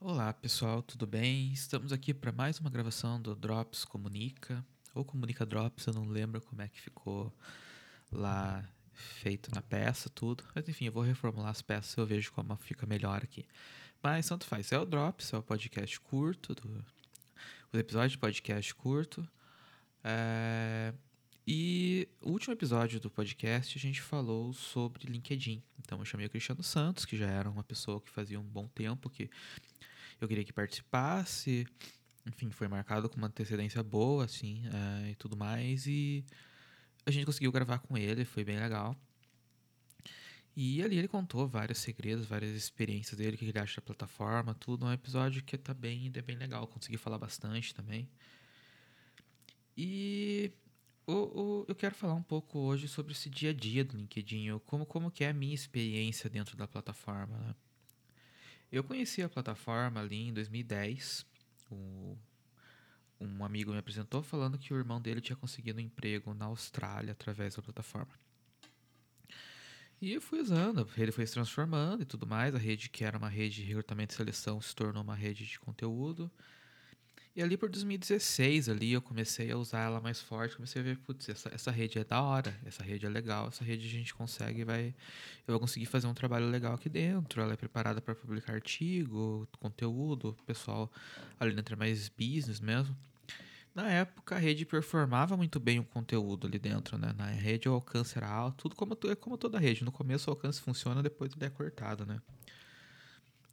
Olá pessoal, tudo bem? Estamos aqui para mais uma gravação do Drops Comunica, ou Comunica Drops, eu não lembro como é que ficou lá feito na peça, tudo. Mas enfim, eu vou reformular as peças e eu vejo como fica melhor aqui. Mas tanto faz, é o Drops, é o podcast curto, do, o episódio de podcast curto. É, e o último episódio do podcast a gente falou sobre LinkedIn. Então eu chamei o Cristiano Santos, que já era uma pessoa que fazia um bom tempo que eu queria que participasse. Enfim, foi marcado com uma antecedência boa, assim, uh, e tudo mais. E a gente conseguiu gravar com ele, foi bem legal. E ali ele contou vários segredos, várias experiências dele, o que ele acha da plataforma, tudo. É um episódio que tá bem, é bem legal, consegui falar bastante também. E o, o, eu quero falar um pouco hoje sobre esse dia a dia do LinkedIn, como, como que é a minha experiência dentro da plataforma, né? Eu conheci a plataforma ali em 2010. O, um amigo me apresentou falando que o irmão dele tinha conseguido um emprego na Austrália através da plataforma. E eu fui usando, ele foi se transformando e tudo mais. A rede, que era uma rede de recrutamento e seleção, se tornou uma rede de conteúdo. E ali por 2016 ali eu comecei a usar ela mais forte, comecei a ver, putz, essa, essa rede é da hora, essa rede é legal, essa rede a gente consegue, vai, eu vou conseguir fazer um trabalho legal aqui dentro, ela é preparada para publicar artigo, conteúdo, pessoal ali dentro é mais business mesmo. Na época a rede performava muito bem o conteúdo ali dentro, né? Na rede o alcance era alto, tudo como, é como toda rede. No começo o alcance funciona, depois ele é cortado, né?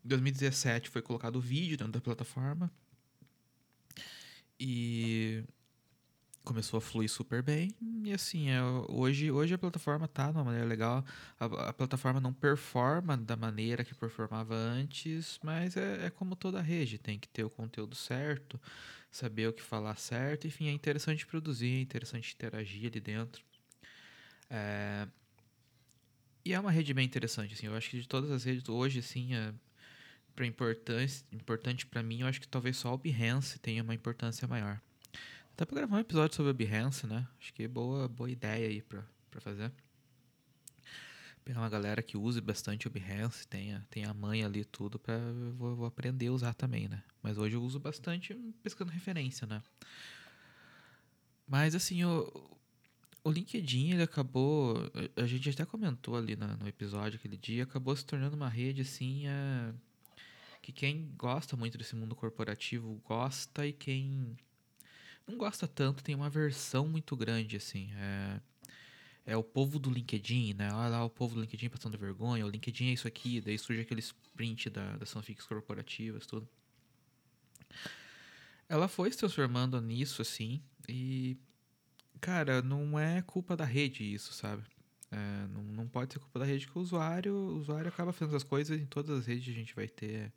Em 2017 foi colocado o vídeo dentro da plataforma. E começou a fluir super bem. E assim, é, hoje, hoje a plataforma tá de uma maneira legal. A, a, plataforma não performa da maneira que performava antes, mas é, é, como toda rede, tem que ter o conteúdo certo, saber o que falar certo. Enfim, é interessante produzir, é interessante interagir ali dentro. É... E é uma rede bem interessante, assim. Eu acho que de todas as redes hoje, assim, é para importância, importante para mim, eu acho que talvez só o Behance tenha uma importância maior. Dá para gravar um episódio sobre o Behance, né? Acho que é boa, boa ideia aí para fazer. Pegar uma galera que use bastante o Behance, tenha, tenha a mãe ali tudo para vou, vou aprender a usar também, né? Mas hoje eu uso bastante pescando referência, né? Mas assim, o, o LinkedIn, ele acabou. A gente até comentou ali no, no episódio aquele dia, acabou se tornando uma rede assim. É, que quem gosta muito desse mundo corporativo gosta e quem não gosta tanto tem uma versão muito grande, assim. É, é o povo do LinkedIn, né? Olha lá o povo do LinkedIn passando vergonha, o LinkedIn é isso aqui, daí surge aquele sprint da, das fanfics corporativas, tudo. Ela foi se transformando nisso, assim, e. Cara, não é culpa da rede isso, sabe? É, não, não pode ser culpa da rede que o usuário, o usuário acaba fazendo as coisas em todas as redes a gente vai ter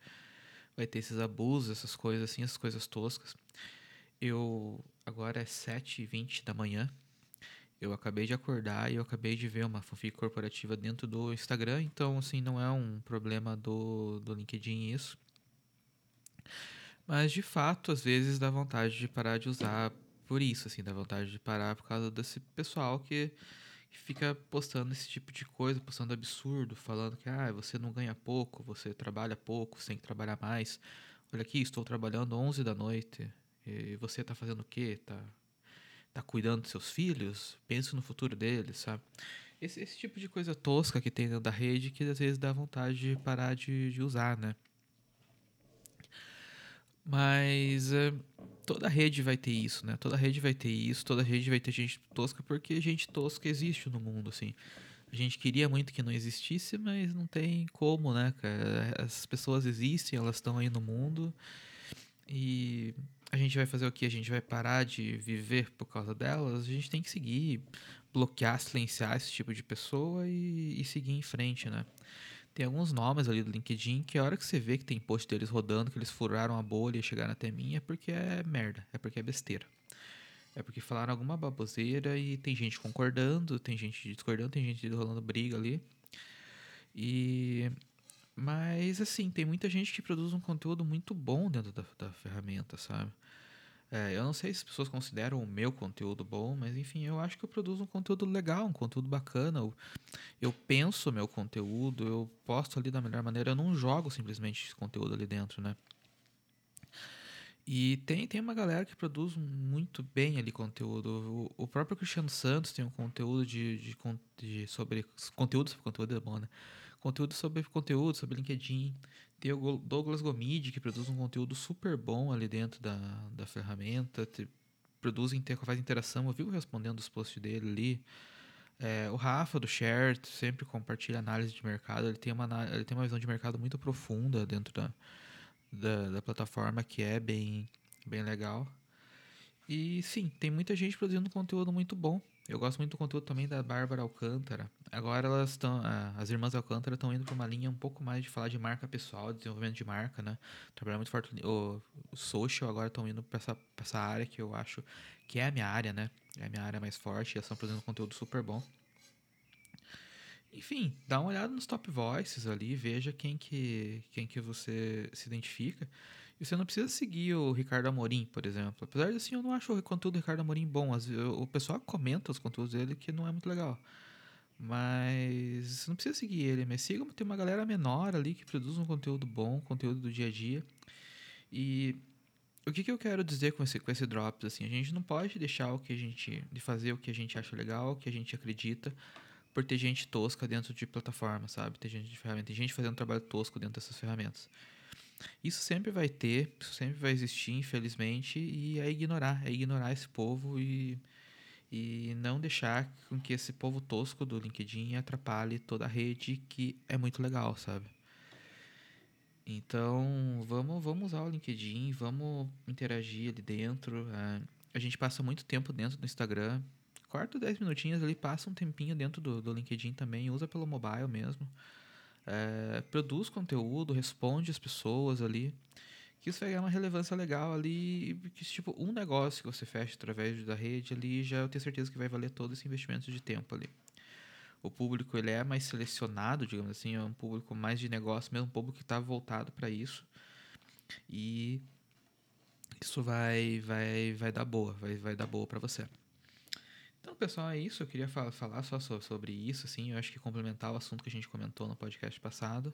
vai ter esses abusos, essas coisas assim, essas coisas toscas. Eu agora é 7h20 da manhã. Eu acabei de acordar e eu acabei de ver uma fanfic corporativa dentro do Instagram, então assim, não é um problema do, do LinkedIn isso. Mas de fato, às vezes dá vontade de parar de usar por isso, assim, dá vontade de parar por causa desse pessoal que fica postando esse tipo de coisa, postando absurdo, falando que ah, você não ganha pouco, você trabalha pouco, você tem que trabalhar mais. Olha aqui, estou trabalhando 11 da noite. E você está fazendo o quê? Tá, tá cuidando dos seus filhos? Pense no futuro deles, sabe? Esse, esse tipo de coisa tosca que tem dentro da rede que às vezes dá vontade de parar de, de usar, né? Mas é, toda rede vai ter isso, né? Toda rede vai ter isso, toda rede vai ter gente tosca, porque gente tosca existe no mundo, assim. A gente queria muito que não existisse, mas não tem como, né, cara? As pessoas existem, elas estão aí no mundo. E a gente vai fazer o que? A gente vai parar de viver por causa delas? A gente tem que seguir, bloquear, silenciar esse tipo de pessoa e, e seguir em frente, né? Tem alguns nomes ali do LinkedIn que a hora que você vê que tem post deles rodando, que eles furaram a bolha e chegaram até mim, é porque é merda, é porque é besteira. É porque falaram alguma baboseira e tem gente concordando, tem gente discordando, tem gente rolando briga ali. E. Mas, assim, tem muita gente que produz um conteúdo muito bom dentro da, da ferramenta, sabe? É, eu não sei se as pessoas consideram o meu conteúdo bom, mas enfim, eu acho que eu produzo um conteúdo legal, um conteúdo bacana. Eu, eu penso meu conteúdo, eu posto ali da melhor maneira, eu não jogo simplesmente esse conteúdo ali dentro, né? E tem, tem uma galera que produz muito bem ali conteúdo. O, o próprio Cristiano Santos tem um conteúdo de, de, de, sobre. Conteúdo sobre conteúdo é bom, né? Conteúdo sobre conteúdo, sobre LinkedIn. Tem o Douglas Gomide, que produz um conteúdo super bom ali dentro da, da ferramenta. Te, produz, faz interação. Eu vivo respondendo os posts dele ali. É, o Rafa do Share sempre compartilha análise de mercado. Ele tem, uma, ele tem uma visão de mercado muito profunda dentro da, da, da plataforma que é bem, bem legal. E sim, tem muita gente produzindo conteúdo muito bom. Eu gosto muito do conteúdo também da Bárbara Alcântara. Agora elas estão. As irmãs Alcântara estão indo para uma linha um pouco mais de falar de marca pessoal, desenvolvimento de marca, né? Trabalhar muito forte. O, o social agora estão indo para essa, essa área que eu acho que é a minha área, né? É a minha área mais forte. Elas estão produzindo conteúdo super bom. Enfim, dá uma olhada nos top voices ali, veja quem que, quem que você se identifica. E você não precisa seguir o Ricardo Amorim, por exemplo. Apesar de assim, eu não acho o conteúdo do Ricardo Amorim bom. O pessoal comenta os conteúdos dele que não é muito legal. Mas você não precisa seguir ele, mas siga, tem uma galera menor ali que produz um conteúdo bom, conteúdo do dia a dia. E o que, que eu quero dizer com esse, com esse drops? Assim, a gente não pode deixar o que a gente. de fazer o que a gente acha legal, o que a gente acredita por ter gente tosca dentro de plataforma, sabe? Ter gente de ferramenta, tem gente fazendo trabalho tosco dentro dessas ferramentas. Isso sempre vai ter, isso sempre vai existir, infelizmente, e é ignorar, é ignorar esse povo e, e não deixar com que esse povo tosco do LinkedIn atrapalhe toda a rede que é muito legal, sabe? Então, vamos, vamos usar o LinkedIn, vamos interagir ali dentro. É, a gente passa muito tempo dentro do Instagram, corta 10 minutinhos ali, passa um tempinho dentro do, do LinkedIn também, usa pelo mobile mesmo. É, produz conteúdo, responde as pessoas ali. Que isso vai ganhar uma relevância legal ali. Que, tipo, um negócio que você fecha através da rede ali, já eu tenho certeza que vai valer todo esse investimento de tempo ali. O público ele é mais selecionado, digamos assim, é um público mais de negócio, mesmo um público que está voltado para isso. E isso vai, vai, vai dar boa, vai, vai dar boa para você. Então, pessoal, é isso. Eu queria falar só sobre isso, assim. Eu acho que complementar o assunto que a gente comentou no podcast passado.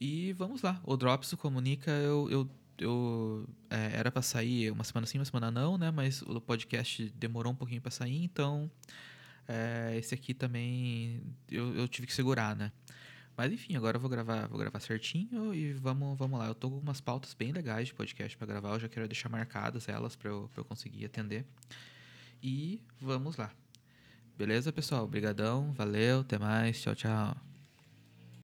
E vamos lá. O Drops comunica, eu, eu, eu é, era para sair uma semana sim, uma semana não, né? Mas o podcast demorou um pouquinho para sair, então é, esse aqui também eu, eu tive que segurar, né? Mas enfim, agora eu vou gravar, vou gravar certinho e vamos, vamos lá. Eu tô com umas pautas bem legais de podcast para gravar, eu já quero deixar marcadas elas para eu, pra eu conseguir atender. E vamos lá. Beleza, pessoal? Obrigadão, valeu, até mais, tchau, tchau.